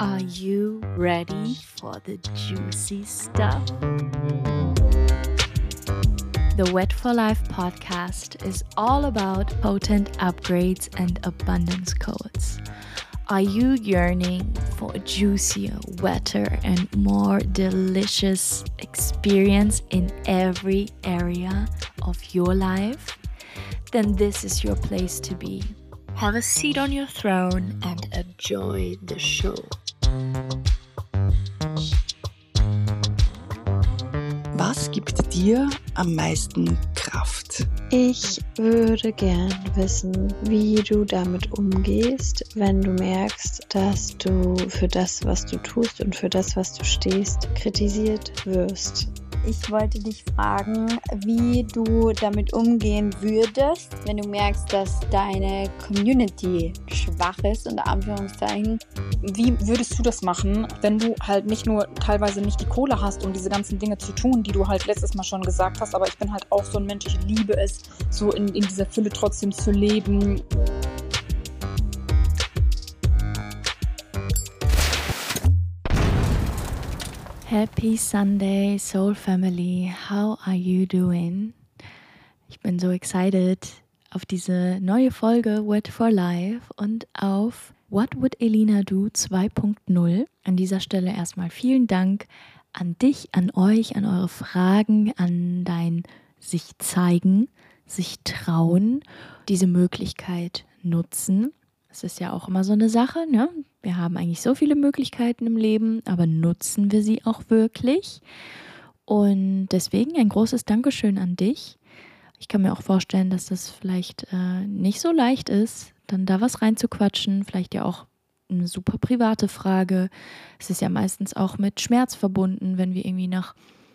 Are you ready for the juicy stuff? The Wet for Life podcast is all about potent upgrades and abundance codes. Are you yearning for a juicier, wetter, and more delicious experience in every area of your life? Then this is your place to be. Have a seat on your throne and enjoy the show. Was gibt dir am meisten Kraft? Ich würde gern wissen, wie du damit umgehst, wenn du merkst, dass du für das, was du tust und für das, was du stehst, kritisiert wirst. Ich wollte dich fragen, wie du damit umgehen würdest, wenn du merkst, dass deine Community schwach ist, unter Anführungszeichen. Wie würdest du das machen, wenn du halt nicht nur teilweise nicht die Kohle hast, um diese ganzen Dinge zu tun, die du halt letztes Mal schon gesagt hast, aber ich bin halt auch so ein Mensch, ich liebe es, so in, in dieser Fülle trotzdem zu leben. Happy Sunday, Soul Family. How are you doing? Ich bin so excited auf diese neue Folge Wet for Life und auf What Would Elina Do 2.0. An dieser Stelle erstmal vielen Dank an dich, an euch, an eure Fragen, an dein sich zeigen, sich trauen, diese Möglichkeit nutzen. Es ist ja auch immer so eine Sache, ne? Wir haben eigentlich so viele Möglichkeiten im Leben, aber nutzen wir sie auch wirklich? Und deswegen ein großes Dankeschön an dich. Ich kann mir auch vorstellen, dass das vielleicht äh, nicht so leicht ist, dann da was reinzuquatschen. Vielleicht ja auch eine super private Frage. Es ist ja meistens auch mit Schmerz verbunden, wenn wir irgendwie nach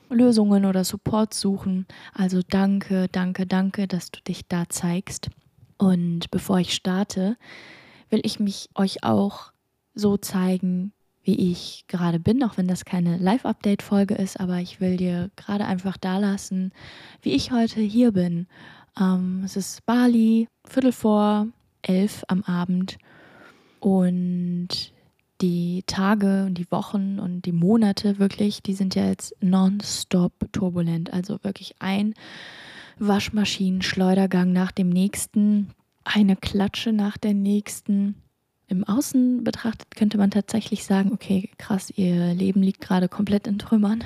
Lösungen oder Support suchen. Also danke, danke, danke, dass du dich da zeigst. Und bevor ich starte, will ich mich euch auch so zeigen, wie ich gerade bin, auch wenn das keine Live-Update-Folge ist, aber ich will dir gerade einfach da lassen, wie ich heute hier bin. Ähm, es ist Bali, Viertel vor elf am Abend und die Tage und die Wochen und die Monate wirklich, die sind ja jetzt nonstop turbulent. Also wirklich ein Waschmaschinen-Schleudergang nach dem nächsten, eine Klatsche nach der nächsten im Außen betrachtet könnte man tatsächlich sagen, okay, krass, ihr Leben liegt gerade komplett in Trümmern.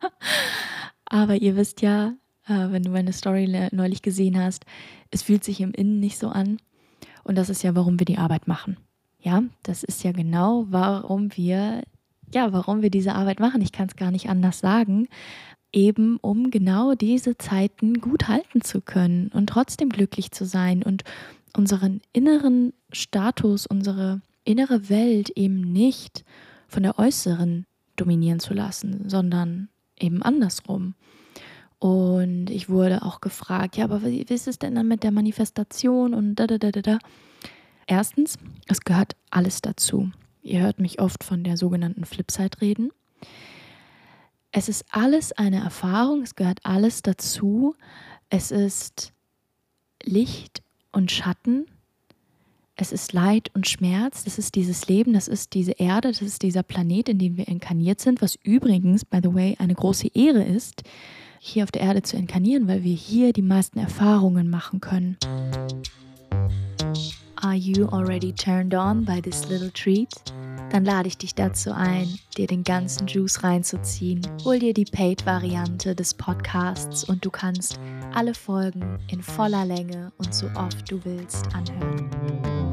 Aber ihr wisst ja, äh, wenn du meine Story neulich gesehen hast, es fühlt sich im Innen nicht so an. Und das ist ja, warum wir die Arbeit machen. Ja, das ist ja genau, warum wir, ja, warum wir diese Arbeit machen. Ich kann es gar nicht anders sagen. Eben um genau diese Zeiten gut halten zu können und trotzdem glücklich zu sein und unseren inneren Status, unsere innere Welt eben nicht von der äußeren dominieren zu lassen, sondern eben andersrum. Und ich wurde auch gefragt, ja, aber wie ist es denn dann mit der Manifestation und da, da, da, da, da. Erstens, es gehört alles dazu. Ihr hört mich oft von der sogenannten Flipside reden. Es ist alles eine Erfahrung, es gehört alles dazu. Es ist Licht und Schatten. Es ist Leid und Schmerz. Das ist dieses Leben, das ist diese Erde, das ist dieser Planet, in dem wir inkarniert sind, was übrigens, by the way, eine große Ehre ist, hier auf der Erde zu inkarnieren, weil wir hier die meisten Erfahrungen machen können. Are you already turned on by this little treat? Dann lade ich dich dazu ein, dir den ganzen Juice reinzuziehen. Hol dir die Paid-Variante des Podcasts und du kannst alle Folgen in voller Länge und so oft du willst anhören.